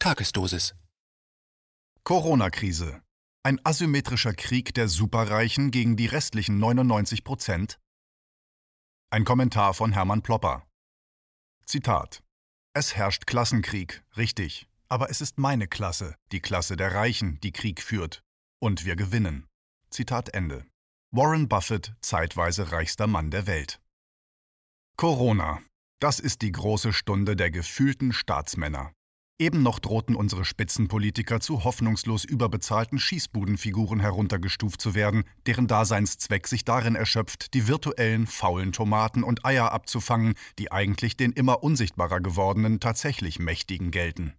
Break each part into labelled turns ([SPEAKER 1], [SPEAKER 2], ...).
[SPEAKER 1] Tagesdosis.
[SPEAKER 2] Corona-Krise. Ein asymmetrischer Krieg der Superreichen gegen die restlichen 99 Prozent? Ein Kommentar von Hermann Plopper. Zitat. Es herrscht Klassenkrieg, richtig, aber es ist meine Klasse, die Klasse der Reichen, die Krieg führt. Und wir gewinnen. Zitat Ende. Warren Buffett, zeitweise reichster Mann der Welt. Corona. Das ist die große Stunde der gefühlten Staatsmänner. Eben noch drohten unsere Spitzenpolitiker zu hoffnungslos überbezahlten Schießbudenfiguren heruntergestuft zu werden, deren Daseinszweck sich darin erschöpft, die virtuellen faulen Tomaten und Eier abzufangen, die eigentlich den immer unsichtbarer gewordenen tatsächlich Mächtigen gelten.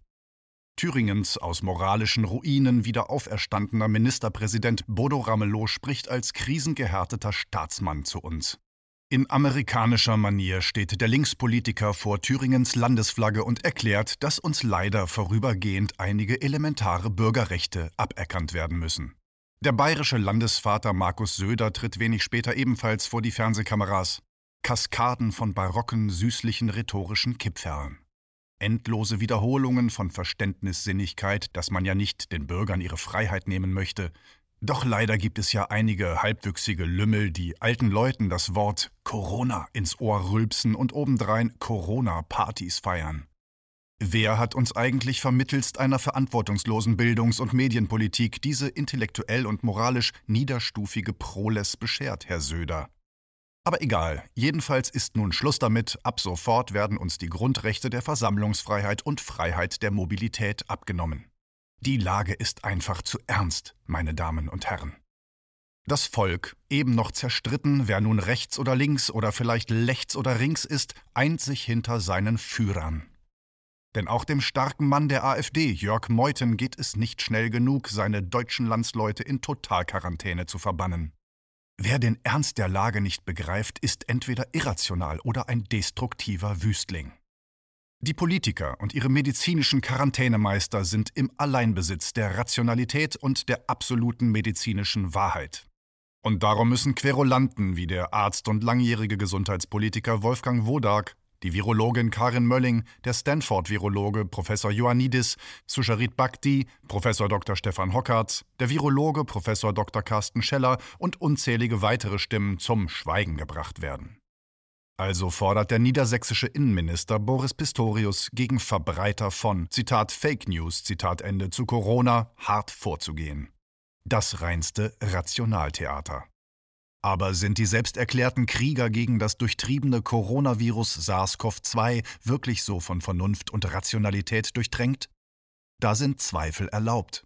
[SPEAKER 2] Thüringens aus moralischen Ruinen wieder auferstandener Ministerpräsident Bodo Ramelow spricht als krisengehärteter Staatsmann zu uns. In amerikanischer Manier steht der Linkspolitiker vor Thüringens Landesflagge und erklärt, dass uns leider vorübergehend einige elementare Bürgerrechte aberkannt werden müssen. Der bayerische Landesvater Markus Söder tritt wenig später ebenfalls vor die Fernsehkameras. Kaskaden von barocken, süßlichen rhetorischen Kippferlen. Endlose Wiederholungen von Verständnissinnigkeit, dass man ja nicht den Bürgern ihre Freiheit nehmen möchte, doch leider gibt es ja einige halbwüchsige Lümmel, die alten Leuten das Wort Corona ins Ohr rülpsen und obendrein Corona-Partys feiern. Wer hat uns eigentlich vermittelst einer verantwortungslosen Bildungs- und Medienpolitik diese intellektuell und moralisch niederstufige Proles beschert, Herr Söder? Aber egal, jedenfalls ist nun Schluss damit, ab sofort werden uns die Grundrechte der Versammlungsfreiheit und Freiheit der Mobilität abgenommen. Die Lage ist einfach zu ernst, meine Damen und Herren. Das Volk, eben noch zerstritten, wer nun rechts oder links oder vielleicht lechts oder rings ist, eint sich hinter seinen Führern. Denn auch dem starken Mann der AfD, Jörg Meuthen, geht es nicht schnell genug, seine deutschen Landsleute in Totalquarantäne zu verbannen. Wer den Ernst der Lage nicht begreift, ist entweder irrational oder ein destruktiver Wüstling. Die Politiker und ihre medizinischen Quarantänemeister sind im Alleinbesitz der Rationalität und der absoluten medizinischen Wahrheit. Und darum müssen Querulanten wie der Arzt und langjährige Gesundheitspolitiker Wolfgang Wodak, die Virologin Karin Mölling, der Stanford-Virologe Professor Ioannidis, Susharit Bhakti, Professor Dr. Stefan Hockarts, der Virologe Professor Dr. Carsten Scheller und unzählige weitere Stimmen zum Schweigen gebracht werden. Also fordert der niedersächsische Innenminister Boris Pistorius gegen Verbreiter von, Zitat, Fake News, Zitat Ende, zu Corona hart vorzugehen. Das reinste Rationaltheater. Aber sind die selbsterklärten Krieger gegen das durchtriebene Coronavirus SARS-CoV-2 wirklich so von Vernunft und Rationalität durchtränkt? Da sind Zweifel erlaubt.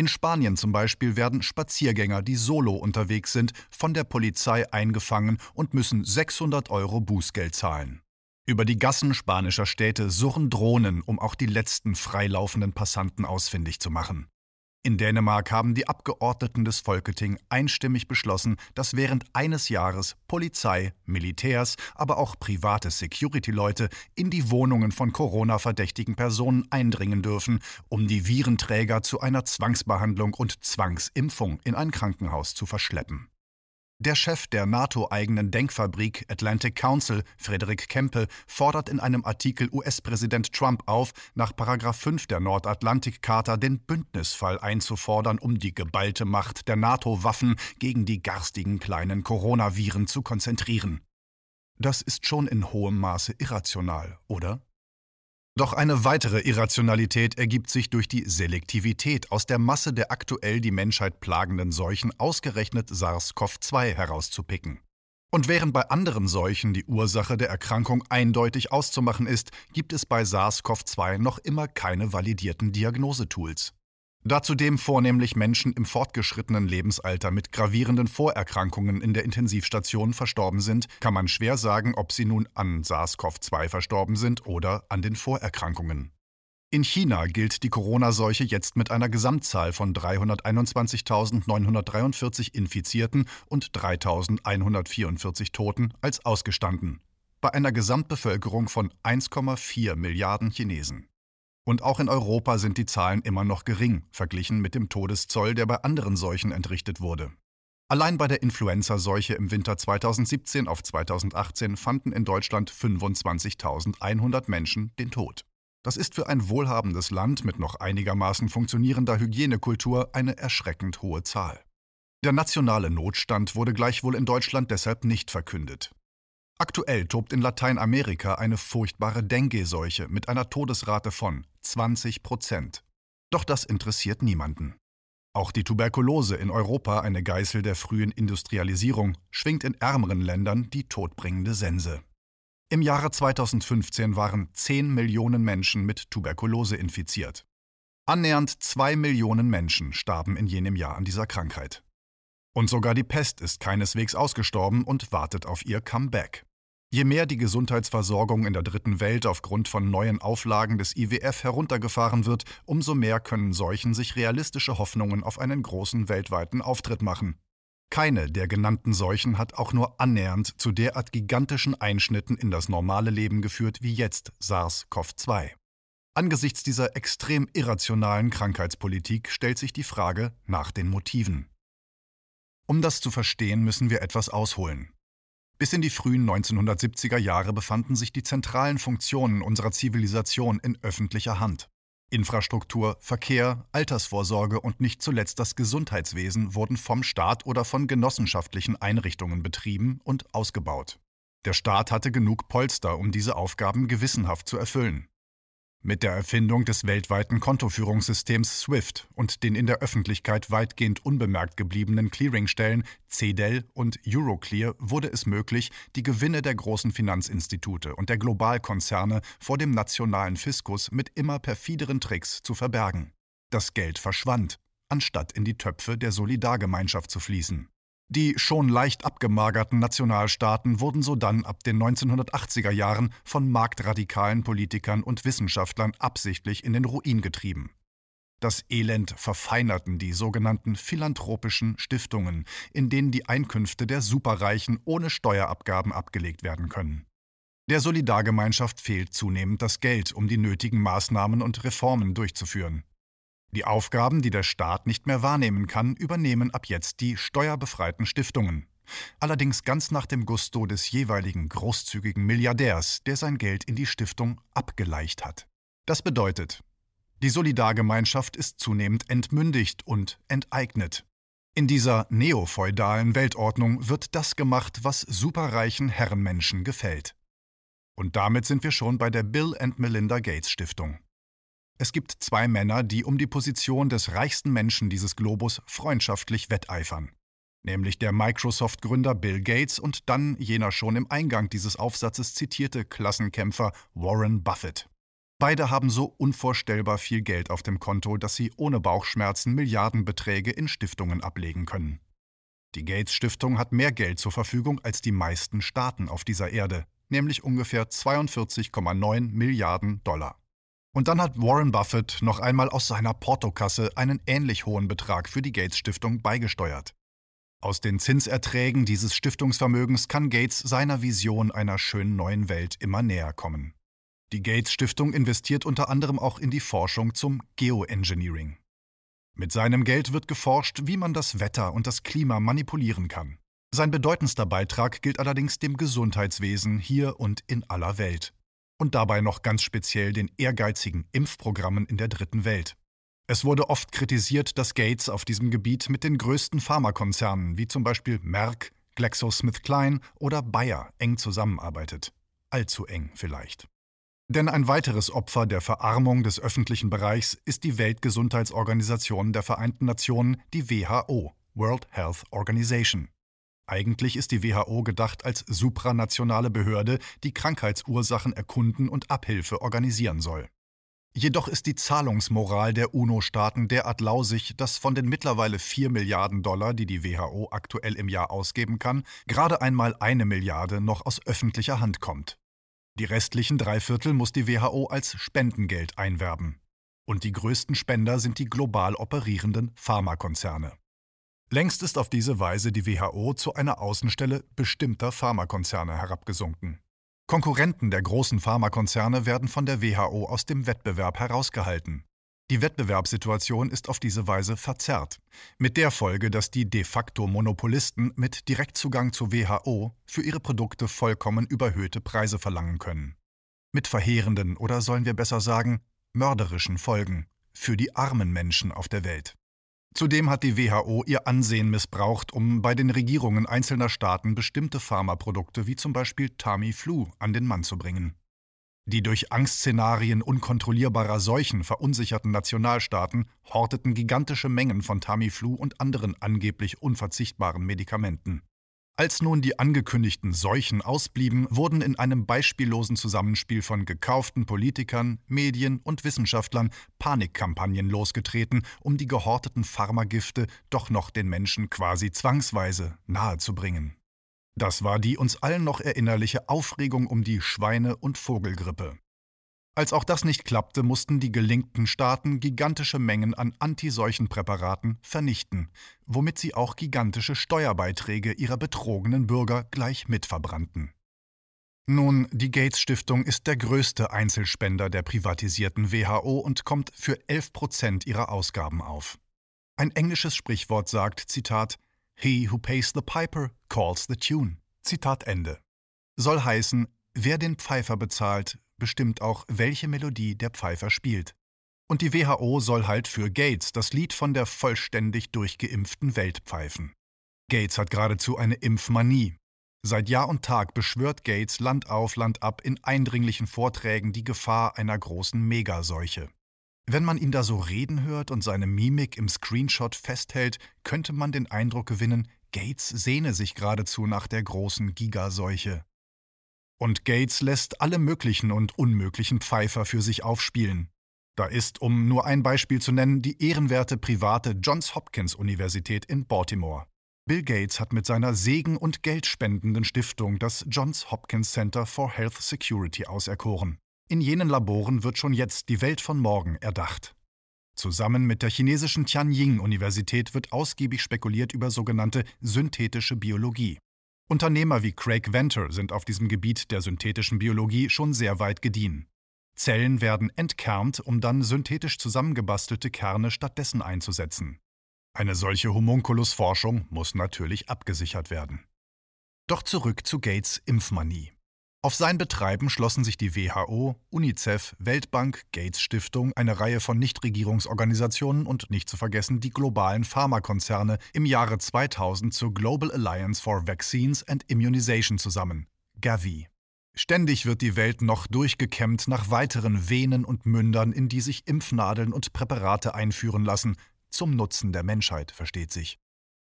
[SPEAKER 2] In Spanien zum Beispiel werden Spaziergänger, die solo unterwegs sind, von der Polizei eingefangen und müssen 600 Euro Bußgeld zahlen. Über die Gassen spanischer Städte surren Drohnen, um auch die letzten freilaufenden Passanten ausfindig zu machen. In Dänemark haben die Abgeordneten des Folketing einstimmig beschlossen, dass während eines Jahres Polizei, Militärs, aber auch private Security-Leute in die Wohnungen von Corona-verdächtigen Personen eindringen dürfen, um die Virenträger zu einer Zwangsbehandlung und Zwangsimpfung in ein Krankenhaus zu verschleppen. Der Chef der NATO-eigenen Denkfabrik Atlantic Council, Frederik Kempe, fordert in einem Artikel US-Präsident Trump auf, nach 5 der Nordatlantik-Charta den Bündnisfall einzufordern, um die geballte Macht der NATO-Waffen gegen die garstigen kleinen Coronaviren zu konzentrieren. Das ist schon in hohem Maße irrational, oder? Doch eine weitere Irrationalität ergibt sich durch die Selektivität aus der Masse der aktuell die Menschheit plagenden Seuchen ausgerechnet SARS-CoV-2 herauszupicken. Und während bei anderen Seuchen die Ursache der Erkrankung eindeutig auszumachen ist, gibt es bei SARS-CoV-2 noch immer keine validierten Diagnosetools. Da zudem vornehmlich Menschen im fortgeschrittenen Lebensalter mit gravierenden Vorerkrankungen in der Intensivstation verstorben sind, kann man schwer sagen, ob sie nun an SARS-CoV-2 verstorben sind oder an den Vorerkrankungen. In China gilt die Corona-Seuche jetzt mit einer Gesamtzahl von 321.943 Infizierten und 3.144 Toten als ausgestanden, bei einer Gesamtbevölkerung von 1,4 Milliarden Chinesen. Und auch in Europa sind die Zahlen immer noch gering, verglichen mit dem Todeszoll, der bei anderen Seuchen entrichtet wurde. Allein bei der Influenza-Seuche im Winter 2017 auf 2018 fanden in Deutschland 25.100 Menschen den Tod. Das ist für ein wohlhabendes Land mit noch einigermaßen funktionierender Hygienekultur eine erschreckend hohe Zahl. Der nationale Notstand wurde gleichwohl in Deutschland deshalb nicht verkündet. Aktuell tobt in Lateinamerika eine furchtbare Dengue-Seuche mit einer Todesrate von 20 Prozent. Doch das interessiert niemanden. Auch die Tuberkulose in Europa, eine Geißel der frühen Industrialisierung, schwingt in ärmeren Ländern die todbringende Sense. Im Jahre 2015 waren 10 Millionen Menschen mit Tuberkulose infiziert. Annähernd 2 Millionen Menschen starben in jenem Jahr an dieser Krankheit. Und sogar die Pest ist keineswegs ausgestorben und wartet auf ihr Comeback. Je mehr die Gesundheitsversorgung in der dritten Welt aufgrund von neuen Auflagen des IWF heruntergefahren wird, umso mehr können Seuchen sich realistische Hoffnungen auf einen großen weltweiten Auftritt machen. Keine der genannten Seuchen hat auch nur annähernd zu derart gigantischen Einschnitten in das normale Leben geführt wie jetzt SARS-CoV-2. Angesichts dieser extrem irrationalen Krankheitspolitik stellt sich die Frage nach den Motiven. Um das zu verstehen, müssen wir etwas ausholen. Bis in die frühen 1970er Jahre befanden sich die zentralen Funktionen unserer Zivilisation in öffentlicher Hand. Infrastruktur, Verkehr, Altersvorsorge und nicht zuletzt das Gesundheitswesen wurden vom Staat oder von genossenschaftlichen Einrichtungen betrieben und ausgebaut. Der Staat hatte genug Polster, um diese Aufgaben gewissenhaft zu erfüllen. Mit der Erfindung des weltweiten Kontoführungssystems SWIFT und den in der Öffentlichkeit weitgehend unbemerkt gebliebenen Clearingstellen CEDEL und Euroclear wurde es möglich, die Gewinne der großen Finanzinstitute und der Globalkonzerne vor dem nationalen Fiskus mit immer perfideren Tricks zu verbergen. Das Geld verschwand, anstatt in die Töpfe der Solidargemeinschaft zu fließen. Die schon leicht abgemagerten Nationalstaaten wurden sodann ab den 1980er Jahren von marktradikalen Politikern und Wissenschaftlern absichtlich in den Ruin getrieben. Das Elend verfeinerten die sogenannten philanthropischen Stiftungen, in denen die Einkünfte der Superreichen ohne Steuerabgaben abgelegt werden können. Der Solidargemeinschaft fehlt zunehmend das Geld, um die nötigen Maßnahmen und Reformen durchzuführen. Die Aufgaben, die der Staat nicht mehr wahrnehmen kann, übernehmen ab jetzt die steuerbefreiten Stiftungen. Allerdings ganz nach dem Gusto des jeweiligen großzügigen Milliardärs, der sein Geld in die Stiftung abgeleicht hat. Das bedeutet, die Solidargemeinschaft ist zunehmend entmündigt und enteignet. In dieser neofeudalen Weltordnung wird das gemacht, was superreichen Herrenmenschen gefällt. Und damit sind wir schon bei der Bill and Melinda Gates Stiftung. Es gibt zwei Männer, die um die Position des reichsten Menschen dieses Globus freundschaftlich wetteifern. Nämlich der Microsoft-Gründer Bill Gates und dann jener schon im Eingang dieses Aufsatzes zitierte Klassenkämpfer Warren Buffett. Beide haben so unvorstellbar viel Geld auf dem Konto, dass sie ohne Bauchschmerzen Milliardenbeträge in Stiftungen ablegen können. Die Gates Stiftung hat mehr Geld zur Verfügung als die meisten Staaten auf dieser Erde, nämlich ungefähr 42,9 Milliarden Dollar. Und dann hat Warren Buffett noch einmal aus seiner Portokasse einen ähnlich hohen Betrag für die Gates Stiftung beigesteuert. Aus den Zinserträgen dieses Stiftungsvermögens kann Gates seiner Vision einer schönen neuen Welt immer näher kommen. Die Gates Stiftung investiert unter anderem auch in die Forschung zum Geoengineering. Mit seinem Geld wird geforscht, wie man das Wetter und das Klima manipulieren kann. Sein bedeutendster Beitrag gilt allerdings dem Gesundheitswesen hier und in aller Welt und dabei noch ganz speziell den ehrgeizigen Impfprogrammen in der dritten Welt. Es wurde oft kritisiert, dass Gates auf diesem Gebiet mit den größten Pharmakonzernen wie zum Beispiel Merck, GlaxoSmithKline oder Bayer eng zusammenarbeitet. Allzu eng vielleicht. Denn ein weiteres Opfer der Verarmung des öffentlichen Bereichs ist die Weltgesundheitsorganisation der Vereinten Nationen, die WHO, World Health Organization. Eigentlich ist die WHO gedacht als supranationale Behörde, die Krankheitsursachen erkunden und Abhilfe organisieren soll. Jedoch ist die Zahlungsmoral der UNO-Staaten derart lausig, dass von den mittlerweile 4 Milliarden Dollar, die die WHO aktuell im Jahr ausgeben kann, gerade einmal eine Milliarde noch aus öffentlicher Hand kommt. Die restlichen drei Viertel muss die WHO als Spendengeld einwerben. Und die größten Spender sind die global operierenden Pharmakonzerne. Längst ist auf diese Weise die WHO zu einer Außenstelle bestimmter Pharmakonzerne herabgesunken. Konkurrenten der großen Pharmakonzerne werden von der WHO aus dem Wettbewerb herausgehalten. Die Wettbewerbssituation ist auf diese Weise verzerrt, mit der Folge, dass die de facto Monopolisten mit Direktzugang zur WHO für ihre Produkte vollkommen überhöhte Preise verlangen können. Mit verheerenden oder sollen wir besser sagen, mörderischen Folgen für die armen Menschen auf der Welt. Zudem hat die WHO ihr Ansehen missbraucht, um bei den Regierungen einzelner Staaten bestimmte Pharmaprodukte wie zum Beispiel Tamiflu an den Mann zu bringen. Die durch Angstszenarien unkontrollierbarer Seuchen verunsicherten Nationalstaaten horteten gigantische Mengen von Tamiflu und anderen angeblich unverzichtbaren Medikamenten. Als nun die angekündigten Seuchen ausblieben, wurden in einem beispiellosen Zusammenspiel von gekauften Politikern, Medien und Wissenschaftlern Panikkampagnen losgetreten, um die gehorteten Pharmagifte doch noch den Menschen quasi zwangsweise nahezubringen. Das war die uns allen noch erinnerliche Aufregung um die Schweine- und Vogelgrippe. Als auch das nicht klappte, mussten die gelinkten Staaten gigantische Mengen an Antiseuchenpräparaten vernichten, womit sie auch gigantische Steuerbeiträge ihrer betrogenen Bürger gleich mitverbrannten. Nun, die Gates Stiftung ist der größte Einzelspender der privatisierten WHO und kommt für 11 Prozent ihrer Ausgaben auf. Ein englisches Sprichwort sagt, Zitat, He who pays the piper calls the tune. Zitat Ende. Soll heißen, wer den Pfeifer bezahlt, bestimmt auch, welche Melodie der Pfeifer spielt. Und die WHO soll halt für Gates das Lied von der vollständig durchgeimpften Welt pfeifen. Gates hat geradezu eine Impfmanie. Seit Jahr und Tag beschwört Gates Land auf, Land ab in eindringlichen Vorträgen die Gefahr einer großen Megaseuche. Wenn man ihn da so reden hört und seine Mimik im Screenshot festhält, könnte man den Eindruck gewinnen, Gates sehne sich geradezu nach der großen Gigaseuche. Und Gates lässt alle möglichen und unmöglichen Pfeifer für sich aufspielen. Da ist, um nur ein Beispiel zu nennen, die ehrenwerte private Johns Hopkins Universität in Baltimore. Bill Gates hat mit seiner segen- und geldspendenden Stiftung das Johns Hopkins Center for Health Security auserkoren. In jenen Laboren wird schon jetzt die Welt von morgen erdacht. Zusammen mit der chinesischen Tianjin-Universität wird ausgiebig spekuliert über sogenannte synthetische Biologie. Unternehmer wie Craig Venter sind auf diesem Gebiet der synthetischen Biologie schon sehr weit gediehen. Zellen werden entkernt, um dann synthetisch zusammengebastelte Kerne stattdessen einzusetzen. Eine solche Homunculus-Forschung muss natürlich abgesichert werden. Doch zurück zu Gates Impfmanie. Auf sein Betreiben schlossen sich die WHO, UNICEF, Weltbank, Gates Stiftung, eine Reihe von Nichtregierungsorganisationen und nicht zu vergessen die globalen Pharmakonzerne im Jahre 2000 zur Global Alliance for Vaccines and Immunization zusammen, Gavi. Ständig wird die Welt noch durchgekämmt nach weiteren Venen und Mündern, in die sich Impfnadeln und Präparate einführen lassen, zum Nutzen der Menschheit, versteht sich.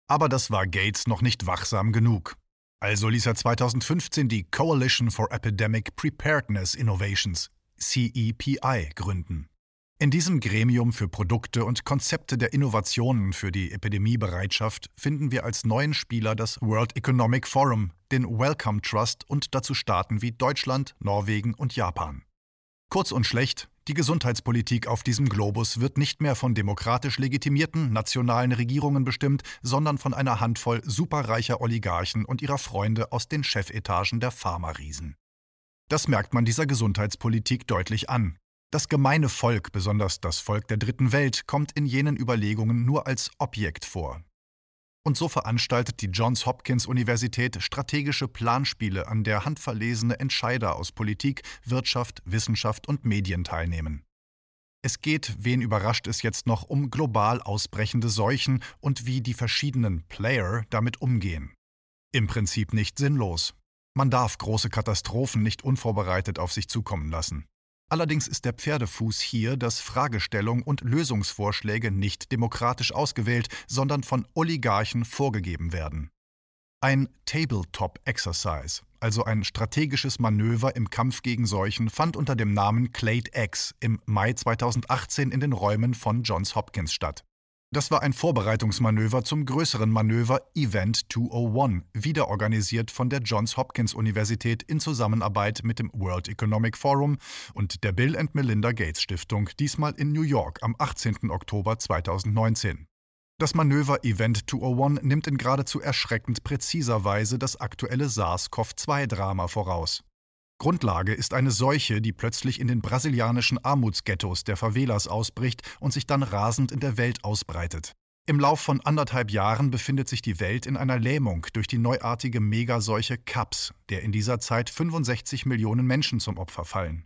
[SPEAKER 2] Aber das war Gates noch nicht wachsam genug. Also ließ er 2015 die Coalition for Epidemic Preparedness Innovations, CEPI, gründen. In diesem Gremium für Produkte und Konzepte der Innovationen für die Epidemiebereitschaft finden wir als neuen Spieler das World Economic Forum, den Wellcome Trust und dazu Staaten wie Deutschland, Norwegen und Japan. Kurz und schlecht, die Gesundheitspolitik auf diesem Globus wird nicht mehr von demokratisch legitimierten nationalen Regierungen bestimmt, sondern von einer Handvoll superreicher Oligarchen und ihrer Freunde aus den Chefetagen der Pharmariesen. Das merkt man dieser Gesundheitspolitik deutlich an. Das gemeine Volk, besonders das Volk der dritten Welt, kommt in jenen Überlegungen nur als Objekt vor. Und so veranstaltet die Johns Hopkins Universität strategische Planspiele, an der handverlesene Entscheider aus Politik, Wirtschaft, Wissenschaft und Medien teilnehmen. Es geht, wen überrascht es jetzt noch, um global ausbrechende Seuchen und wie die verschiedenen Player damit umgehen. Im Prinzip nicht sinnlos. Man darf große Katastrophen nicht unvorbereitet auf sich zukommen lassen. Allerdings ist der Pferdefuß hier, dass Fragestellung und Lösungsvorschläge nicht demokratisch ausgewählt, sondern von Oligarchen vorgegeben werden. Ein Tabletop-Exercise, also ein strategisches Manöver im Kampf gegen Seuchen, fand unter dem Namen Clade X im Mai 2018 in den Räumen von Johns Hopkins statt. Das war ein Vorbereitungsmanöver zum größeren Manöver Event 201, wieder organisiert von der Johns Hopkins Universität in Zusammenarbeit mit dem World Economic Forum und der Bill and Melinda Gates Stiftung, diesmal in New York am 18. Oktober 2019. Das Manöver Event 201 nimmt in geradezu erschreckend präziser Weise das aktuelle SARS-CoV-2-Drama voraus. Grundlage ist eine Seuche, die plötzlich in den brasilianischen Armutsghettos der Favelas ausbricht und sich dann rasend in der Welt ausbreitet. Im Lauf von anderthalb Jahren befindet sich die Welt in einer Lähmung durch die neuartige Megaseuche CAPS, der in dieser Zeit 65 Millionen Menschen zum Opfer fallen.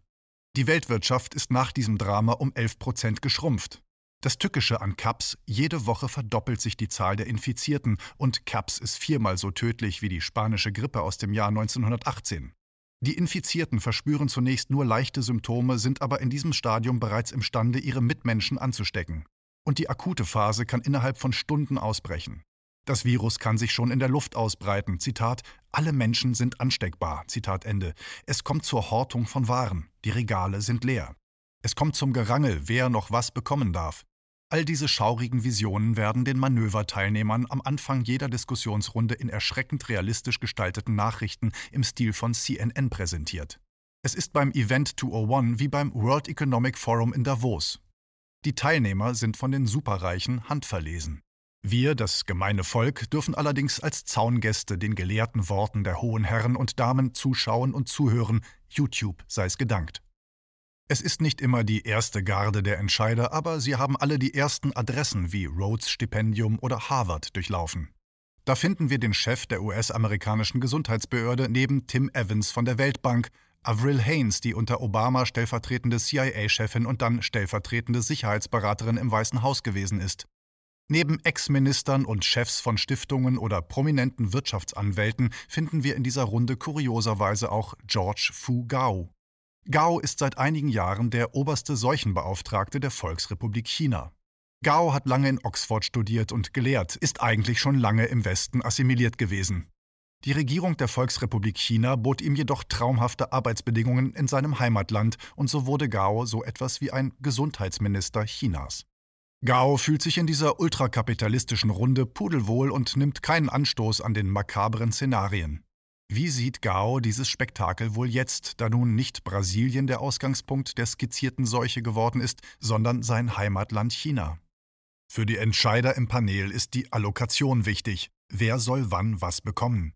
[SPEAKER 2] Die Weltwirtschaft ist nach diesem Drama um 11 Prozent geschrumpft. Das Tückische an CAPS, jede Woche verdoppelt sich die Zahl der Infizierten und CAPS ist viermal so tödlich wie die spanische Grippe aus dem Jahr 1918. Die Infizierten verspüren zunächst nur leichte Symptome, sind aber in diesem Stadium bereits imstande, ihre Mitmenschen anzustecken. Und die akute Phase kann innerhalb von Stunden ausbrechen. Das Virus kann sich schon in der Luft ausbreiten. Zitat: Alle Menschen sind ansteckbar. Zitat Ende. Es kommt zur Hortung von Waren. Die Regale sind leer. Es kommt zum Gerangel, wer noch was bekommen darf. All diese schaurigen Visionen werden den Manöverteilnehmern am Anfang jeder Diskussionsrunde in erschreckend realistisch gestalteten Nachrichten im Stil von CNN präsentiert. Es ist beim Event 201 wie beim World Economic Forum in Davos. Die Teilnehmer sind von den Superreichen handverlesen. Wir, das gemeine Volk, dürfen allerdings als Zaungäste den gelehrten Worten der hohen Herren und Damen zuschauen und zuhören, YouTube sei es gedankt. Es ist nicht immer die erste Garde der Entscheider, aber sie haben alle die ersten Adressen wie Rhodes Stipendium oder Harvard durchlaufen. Da finden wir den Chef der US-amerikanischen Gesundheitsbehörde neben Tim Evans von der Weltbank, Avril Haines, die unter Obama stellvertretende CIA-Chefin und dann stellvertretende Sicherheitsberaterin im Weißen Haus gewesen ist. Neben Ex-Ministern und Chefs von Stiftungen oder prominenten Wirtschaftsanwälten finden wir in dieser Runde kurioserweise auch George Fu Gao. Gao ist seit einigen Jahren der oberste Seuchenbeauftragte der Volksrepublik China. Gao hat lange in Oxford studiert und gelehrt, ist eigentlich schon lange im Westen assimiliert gewesen. Die Regierung der Volksrepublik China bot ihm jedoch traumhafte Arbeitsbedingungen in seinem Heimatland und so wurde Gao so etwas wie ein Gesundheitsminister Chinas. Gao fühlt sich in dieser ultrakapitalistischen Runde pudelwohl und nimmt keinen Anstoß an den makabren Szenarien. Wie sieht Gao dieses Spektakel wohl jetzt, da nun nicht Brasilien der Ausgangspunkt der skizzierten Seuche geworden ist, sondern sein Heimatland China? Für die Entscheider im Panel ist die Allokation wichtig. Wer soll wann was bekommen?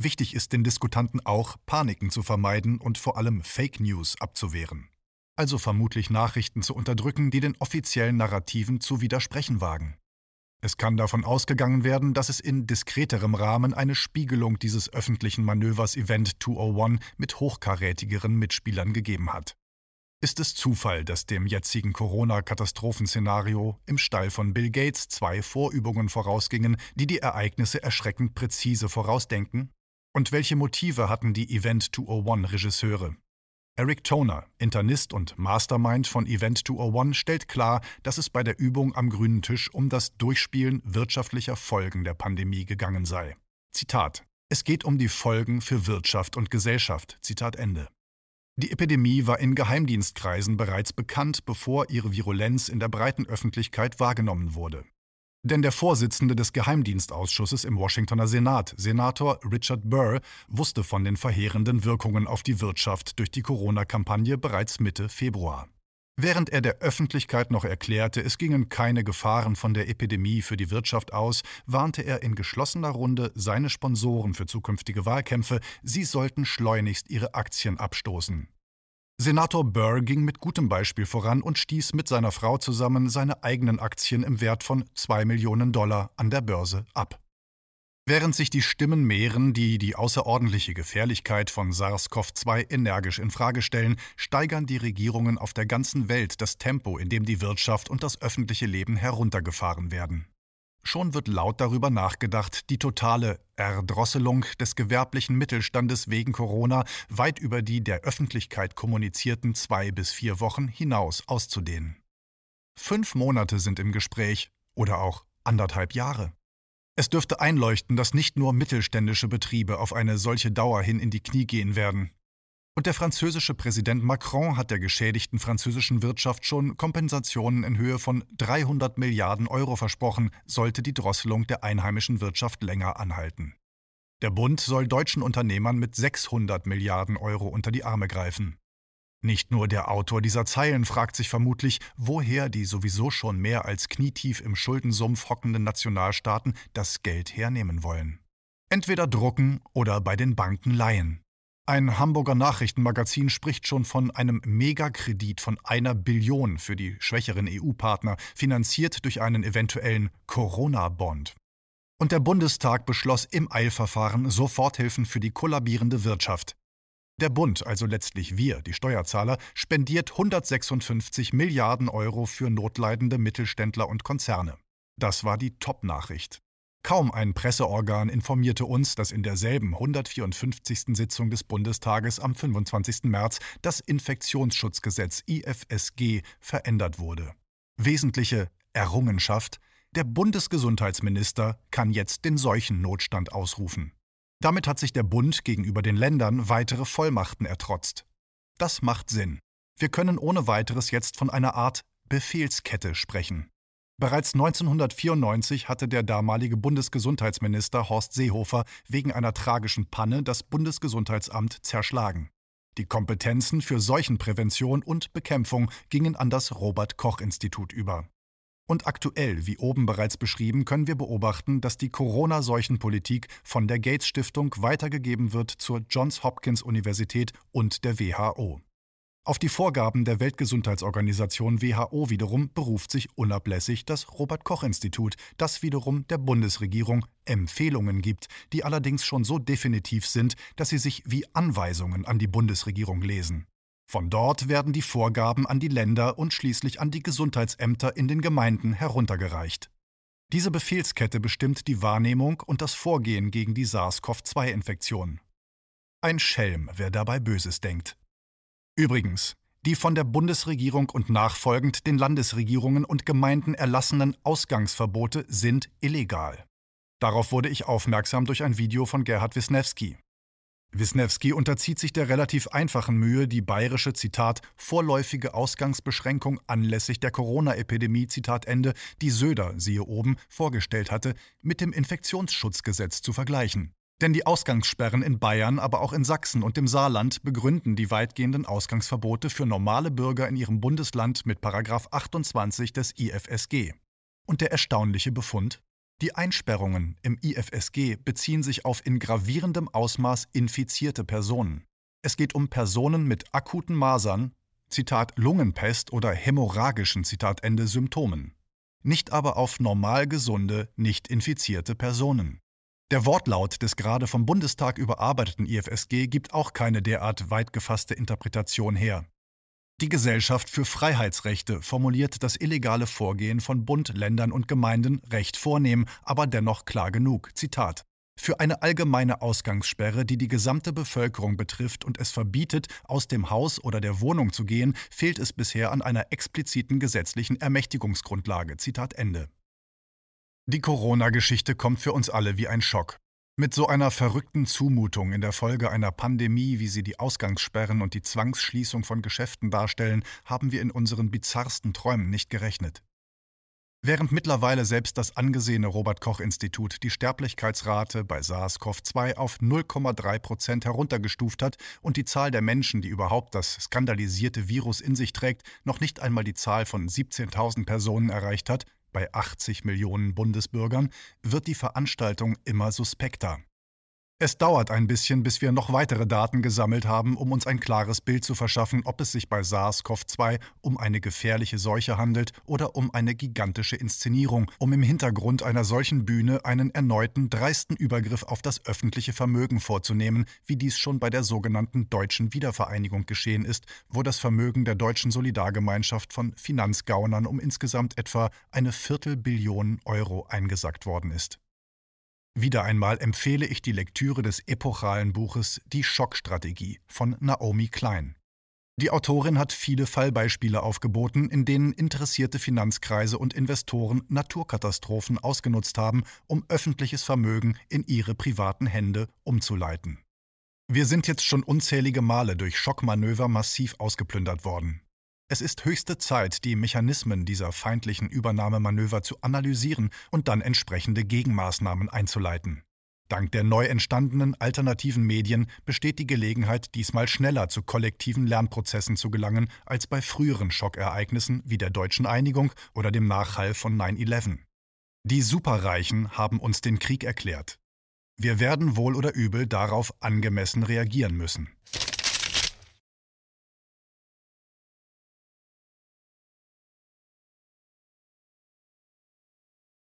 [SPEAKER 2] Wichtig ist den Diskutanten auch, Paniken zu vermeiden und vor allem Fake News abzuwehren. Also vermutlich Nachrichten zu unterdrücken, die den offiziellen Narrativen zu widersprechen wagen. Es kann davon ausgegangen werden, dass es in diskreterem Rahmen eine Spiegelung dieses öffentlichen Manövers Event 201 mit hochkarätigeren Mitspielern gegeben hat. Ist es Zufall, dass dem jetzigen Corona-Katastrophenszenario im Stall von Bill Gates zwei Vorübungen vorausgingen, die die Ereignisse erschreckend präzise vorausdenken? Und welche Motive hatten die Event 201-Regisseure? Eric Toner, Internist und Mastermind von Event 201, stellt klar, dass es bei der Übung am grünen Tisch um das Durchspielen wirtschaftlicher Folgen der Pandemie gegangen sei. Zitat: Es geht um die Folgen für Wirtschaft und Gesellschaft. Zitat Ende. Die Epidemie war in Geheimdienstkreisen bereits bekannt, bevor ihre Virulenz in der breiten Öffentlichkeit wahrgenommen wurde. Denn der Vorsitzende des Geheimdienstausschusses im Washingtoner Senat, Senator Richard Burr, wusste von den verheerenden Wirkungen auf die Wirtschaft durch die Corona-Kampagne bereits Mitte Februar. Während er der Öffentlichkeit noch erklärte, es gingen keine Gefahren von der Epidemie für die Wirtschaft aus, warnte er in geschlossener Runde seine Sponsoren für zukünftige Wahlkämpfe, sie sollten schleunigst ihre Aktien abstoßen. Senator Burr ging mit gutem Beispiel voran und stieß mit seiner Frau zusammen seine eigenen Aktien im Wert von 2 Millionen Dollar an der Börse ab. Während sich die Stimmen mehren, die die außerordentliche Gefährlichkeit von SARS-CoV-2 energisch in Frage stellen, steigern die Regierungen auf der ganzen Welt das Tempo, in dem die Wirtschaft und das öffentliche Leben heruntergefahren werden. Schon wird laut darüber nachgedacht, die totale Erdrosselung des gewerblichen Mittelstandes wegen Corona weit über die der Öffentlichkeit kommunizierten zwei bis vier Wochen hinaus auszudehnen. Fünf Monate sind im Gespräch oder auch anderthalb Jahre. Es dürfte einleuchten, dass nicht nur mittelständische Betriebe auf eine solche Dauer hin in die Knie gehen werden. Und der französische Präsident Macron hat der geschädigten französischen Wirtschaft schon Kompensationen in Höhe von 300 Milliarden Euro versprochen, sollte die Drosselung der einheimischen Wirtschaft länger anhalten. Der Bund soll deutschen Unternehmern mit 600 Milliarden Euro unter die Arme greifen. Nicht nur der Autor dieser Zeilen fragt sich vermutlich, woher die sowieso schon mehr als knietief im Schuldensumpf hockenden Nationalstaaten das Geld hernehmen wollen. Entweder drucken oder bei den Banken leihen. Ein Hamburger Nachrichtenmagazin spricht schon von einem Megakredit von einer Billion für die schwächeren EU-Partner, finanziert durch einen eventuellen Corona-Bond. Und der Bundestag beschloss im Eilverfahren Soforthilfen für die kollabierende Wirtschaft. Der Bund, also letztlich wir, die Steuerzahler, spendiert 156 Milliarden Euro für notleidende Mittelständler und Konzerne. Das war die Top-Nachricht. Kaum ein Presseorgan informierte uns, dass in derselben 154. Sitzung des Bundestages am 25. März das Infektionsschutzgesetz IFSG verändert wurde. Wesentliche Errungenschaft der Bundesgesundheitsminister kann jetzt den Seuchennotstand ausrufen. Damit hat sich der Bund gegenüber den Ländern weitere Vollmachten ertrotzt. Das macht Sinn. Wir können ohne weiteres jetzt von einer Art Befehlskette sprechen. Bereits 1994 hatte der damalige Bundesgesundheitsminister Horst Seehofer wegen einer tragischen Panne das Bundesgesundheitsamt zerschlagen. Die Kompetenzen für Seuchenprävention und Bekämpfung gingen an das Robert Koch Institut über. Und aktuell, wie oben bereits beschrieben, können wir beobachten, dass die Corona-Seuchenpolitik von der Gates Stiftung weitergegeben wird zur Johns Hopkins Universität und der WHO. Auf die Vorgaben der Weltgesundheitsorganisation WHO wiederum beruft sich unablässig das Robert Koch Institut, das wiederum der Bundesregierung Empfehlungen gibt, die allerdings schon so definitiv sind, dass sie sich wie Anweisungen an die Bundesregierung lesen. Von dort werden die Vorgaben an die Länder und schließlich an die Gesundheitsämter in den Gemeinden heruntergereicht. Diese Befehlskette bestimmt die Wahrnehmung und das Vorgehen gegen die SARS-CoV-2-Infektion. Ein Schelm, wer dabei Böses denkt. Übrigens, die von der Bundesregierung und nachfolgend den Landesregierungen und Gemeinden erlassenen Ausgangsverbote sind illegal. Darauf wurde ich aufmerksam durch ein Video von Gerhard Wisniewski. Wisniewski unterzieht sich der relativ einfachen Mühe, die bayerische Zitat vorläufige Ausgangsbeschränkung anlässlich der Corona-Epidemie Zitat Ende, die Söder, siehe oben, vorgestellt hatte, mit dem Infektionsschutzgesetz zu vergleichen. Denn die Ausgangssperren in Bayern, aber auch in Sachsen und dem Saarland begründen die weitgehenden Ausgangsverbote für normale Bürger in ihrem Bundesland mit 28 des IFSG. Und der erstaunliche Befund? Die Einsperrungen im IFSG beziehen sich auf in gravierendem Ausmaß infizierte Personen. Es geht um Personen mit akuten Masern, Zitat Lungenpest oder hämorrhagischen Zitat Ende Symptomen. Nicht aber auf normal gesunde, nicht infizierte Personen. Der Wortlaut des gerade vom Bundestag überarbeiteten IFSG gibt auch keine derart weit gefasste Interpretation her. Die Gesellschaft für Freiheitsrechte formuliert das illegale Vorgehen von Bund, Ländern und Gemeinden recht vornehm, aber dennoch klar genug. Zitat für eine allgemeine Ausgangssperre, die die gesamte Bevölkerung betrifft und es verbietet, aus dem Haus oder der Wohnung zu gehen, fehlt es bisher an einer expliziten gesetzlichen Ermächtigungsgrundlage. Zitat Ende. Die Corona-Geschichte kommt für uns alle wie ein Schock. Mit so einer verrückten Zumutung in der Folge einer Pandemie, wie sie die Ausgangssperren und die Zwangsschließung von Geschäften darstellen, haben wir in unseren bizarrsten Träumen nicht gerechnet. Während mittlerweile selbst das angesehene Robert Koch Institut die Sterblichkeitsrate bei SARS-CoV-2 auf 0,3 Prozent heruntergestuft hat und die Zahl der Menschen, die überhaupt das skandalisierte Virus in sich trägt, noch nicht einmal die Zahl von 17.000 Personen erreicht hat, bei 80 Millionen Bundesbürgern wird die Veranstaltung immer suspekter. Es dauert ein bisschen, bis wir noch weitere Daten gesammelt haben, um uns ein klares Bild zu verschaffen, ob es sich bei SARS-CoV-2 um eine gefährliche Seuche handelt oder um eine gigantische Inszenierung, um im Hintergrund einer solchen Bühne einen erneuten dreisten Übergriff auf das öffentliche Vermögen vorzunehmen, wie dies schon bei der sogenannten deutschen Wiedervereinigung geschehen ist, wo das Vermögen der deutschen Solidargemeinschaft von Finanzgaunern um insgesamt etwa eine Viertelbillion Euro eingesackt worden ist. Wieder einmal empfehle ich die Lektüre des epochalen Buches Die Schockstrategie von Naomi Klein. Die Autorin hat viele Fallbeispiele aufgeboten, in denen interessierte Finanzkreise und Investoren Naturkatastrophen ausgenutzt haben, um öffentliches Vermögen in ihre privaten Hände umzuleiten. Wir sind jetzt schon unzählige Male durch Schockmanöver massiv ausgeplündert worden. Es ist höchste Zeit, die Mechanismen dieser feindlichen Übernahmemanöver zu analysieren und dann entsprechende Gegenmaßnahmen einzuleiten. Dank der neu entstandenen alternativen Medien besteht die Gelegenheit, diesmal schneller zu kollektiven Lernprozessen zu gelangen als bei früheren Schockereignissen wie der deutschen Einigung oder dem Nachhall von 9-11. Die Superreichen haben uns den Krieg erklärt. Wir werden wohl oder übel darauf angemessen reagieren müssen.